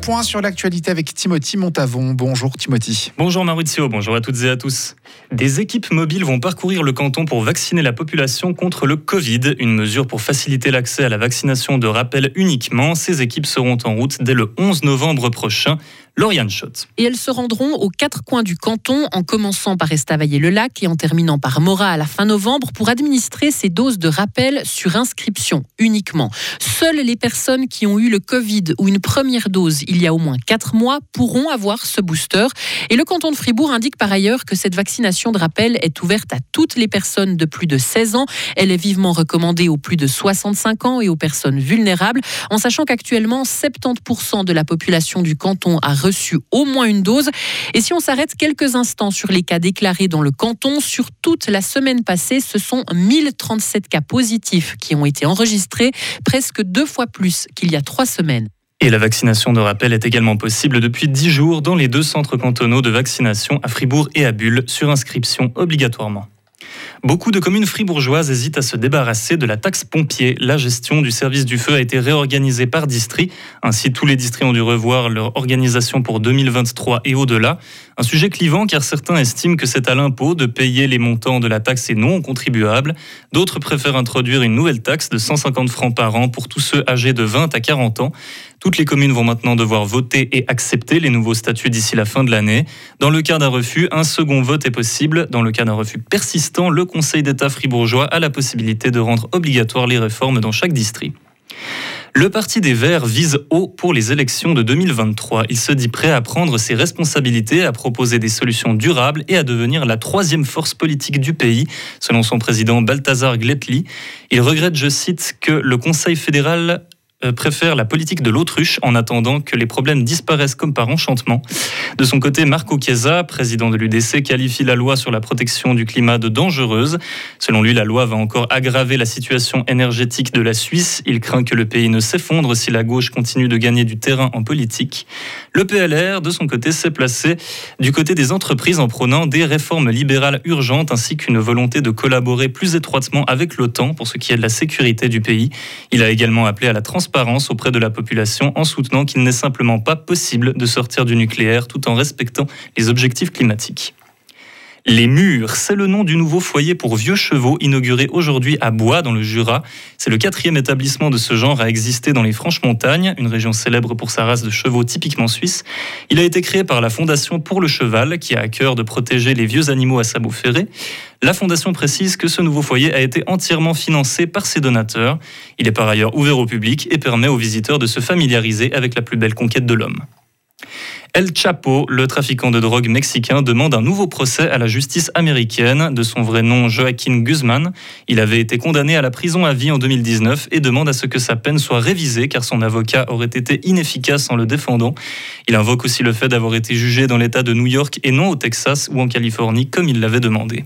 Point sur l'actualité avec Timothy Montavon. Bonjour Timothy. Bonjour Maurizio, bonjour à toutes et à tous. Des équipes mobiles vont parcourir le canton pour vacciner la population contre le Covid, une mesure pour faciliter l'accès à la vaccination de rappel uniquement. Ces équipes seront en route dès le 11 novembre prochain. Lauriane Schott. Et elles se rendront aux quatre coins du canton, en commençant par Estavayer-le-Lac et en terminant par Morat à la fin novembre, pour administrer ces doses de rappel sur inscription uniquement. Seules les personnes qui ont eu le Covid ou une première dose il y a au moins quatre mois pourront avoir ce booster. Et le canton de Fribourg indique par ailleurs que cette vaccination de rappel est ouverte à toutes les personnes de plus de 16 ans. Elle est vivement recommandée aux plus de 65 ans et aux personnes vulnérables, en sachant qu'actuellement 70% de la population du canton a reçu au moins une dose. Et si on s'arrête quelques instants sur les cas déclarés dans le canton, sur toute la semaine passée, ce sont 1037 cas positifs qui ont été enregistrés, presque deux fois plus qu'il y a trois semaines. Et la vaccination de rappel est également possible depuis 10 jours dans les deux centres cantonaux de vaccination à Fribourg et à Bulle, sur inscription obligatoirement. Beaucoup de communes fribourgeoises hésitent à se débarrasser de la taxe pompier. La gestion du service du feu a été réorganisée par district. Ainsi, tous les districts ont dû revoir leur organisation pour 2023 et au-delà. Un sujet clivant car certains estiment que c'est à l'impôt de payer les montants de la taxe et non aux contribuables. D'autres préfèrent introduire une nouvelle taxe de 150 francs par an pour tous ceux âgés de 20 à 40 ans. Toutes les communes vont maintenant devoir voter et accepter les nouveaux statuts d'ici la fin de l'année. Dans le cas d'un refus, un second vote est possible. Dans le cas d'un refus persistant, le Conseil d'État fribourgeois a la possibilité de rendre obligatoire les réformes dans chaque district. Le Parti des Verts vise haut pour les élections de 2023. Il se dit prêt à prendre ses responsabilités, à proposer des solutions durables et à devenir la troisième force politique du pays, selon son président Balthazar Gletli. Il regrette, je cite, que le Conseil fédéral préfère la politique de l'autruche en attendant que les problèmes disparaissent comme par enchantement. De son côté, Marco Chiesa, président de l'UDC, qualifie la loi sur la protection du climat de dangereuse. Selon lui, la loi va encore aggraver la situation énergétique de la Suisse. Il craint que le pays ne s'effondre si la gauche continue de gagner du terrain en politique. Le PLR, de son côté, s'est placé du côté des entreprises en prônant des réformes libérales urgentes ainsi qu'une volonté de collaborer plus étroitement avec l'OTAN pour ce qui est de la sécurité du pays. Il a également appelé à la transparence auprès de la population en soutenant qu'il n'est simplement pas possible de sortir du nucléaire tout en respectant les objectifs climatiques. Les Murs, c'est le nom du nouveau foyer pour vieux chevaux inauguré aujourd'hui à Bois, dans le Jura. C'est le quatrième établissement de ce genre à exister dans les Franches-Montagnes, une région célèbre pour sa race de chevaux typiquement suisse. Il a été créé par la Fondation pour le Cheval, qui a à cœur de protéger les vieux animaux à sabot ferré. La Fondation précise que ce nouveau foyer a été entièrement financé par ses donateurs. Il est par ailleurs ouvert au public et permet aux visiteurs de se familiariser avec la plus belle conquête de l'homme. El Chapo, le trafiquant de drogue mexicain, demande un nouveau procès à la justice américaine. De son vrai nom, Joaquin Guzman. Il avait été condamné à la prison à vie en 2019 et demande à ce que sa peine soit révisée car son avocat aurait été inefficace en le défendant. Il invoque aussi le fait d'avoir été jugé dans l'État de New York et non au Texas ou en Californie comme il l'avait demandé.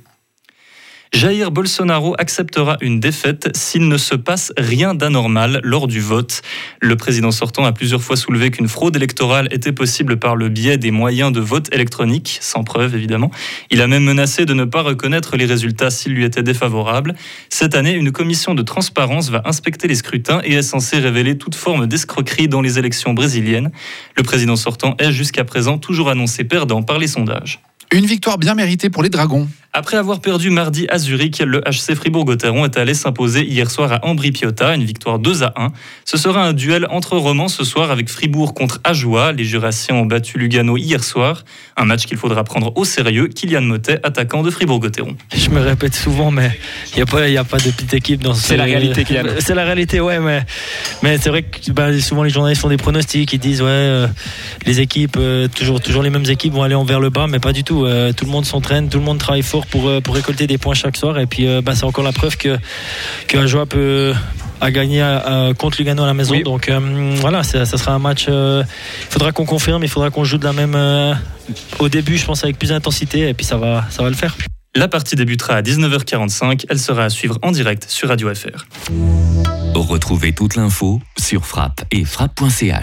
Jair Bolsonaro acceptera une défaite s'il ne se passe rien d'anormal lors du vote. Le président sortant a plusieurs fois soulevé qu'une fraude électorale était possible par le biais des moyens de vote électronique, sans preuve évidemment. Il a même menacé de ne pas reconnaître les résultats s'ils lui étaient défavorables. Cette année, une commission de transparence va inspecter les scrutins et est censée révéler toute forme d'escroquerie dans les élections brésiliennes. Le président sortant est jusqu'à présent toujours annoncé perdant par les sondages. Une victoire bien méritée pour les Dragons. Après avoir perdu mardi à Zurich, le HC Fribourg-Gotteron est allé s'imposer hier soir à Ambri-Piotta, une victoire 2 à 1. Ce sera un duel entre romans ce soir avec Fribourg contre Ajoie. Les Jurassiens ont battu Lugano hier soir. Un match qu'il faudra prendre au sérieux. Kylian Motet, attaquant de Fribourg-Gotteron. Je me répète souvent, mais il n'y a, pas, a pas de petite équipe dans ce. C'est la réalité, Kylian. C'est la réalité, ouais, mais, mais c'est vrai que bah, souvent les journalistes font des pronostics. Ils disent, ouais, euh, les équipes, euh, toujours, toujours les mêmes équipes vont aller envers le bas, mais pas du tout. Euh, tout le monde s'entraîne, tout le monde travaille fort pour, pour récolter des points chaque soir. Et puis, bah, c'est encore la preuve que, que Ajoie peut a gagné contre Lugano à la maison. Donc voilà, ça, sera un match. il faudra qu'on confirme, il faudra qu'on joue de la même. au début, je pense, avec plus d'intensité, et puis ça va, ça va le faire. La partie débutera à 19h45. Elle sera à suivre en direct sur Radio FR. Retrouvez toute l'info sur frappe et frappe.ch.